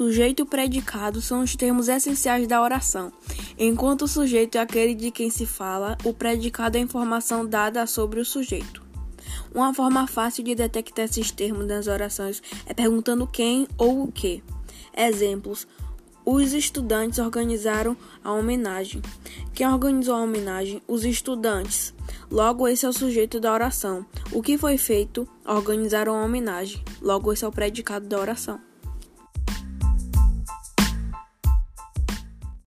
Sujeito e predicado são os termos essenciais da oração. Enquanto o sujeito é aquele de quem se fala, o predicado é a informação dada sobre o sujeito. Uma forma fácil de detectar esses termos nas orações é perguntando quem ou o que. Exemplos: os estudantes organizaram a homenagem. Quem organizou a homenagem? Os estudantes. Logo, esse é o sujeito da oração. O que foi feito? Organizaram a homenagem. Logo, esse é o predicado da oração.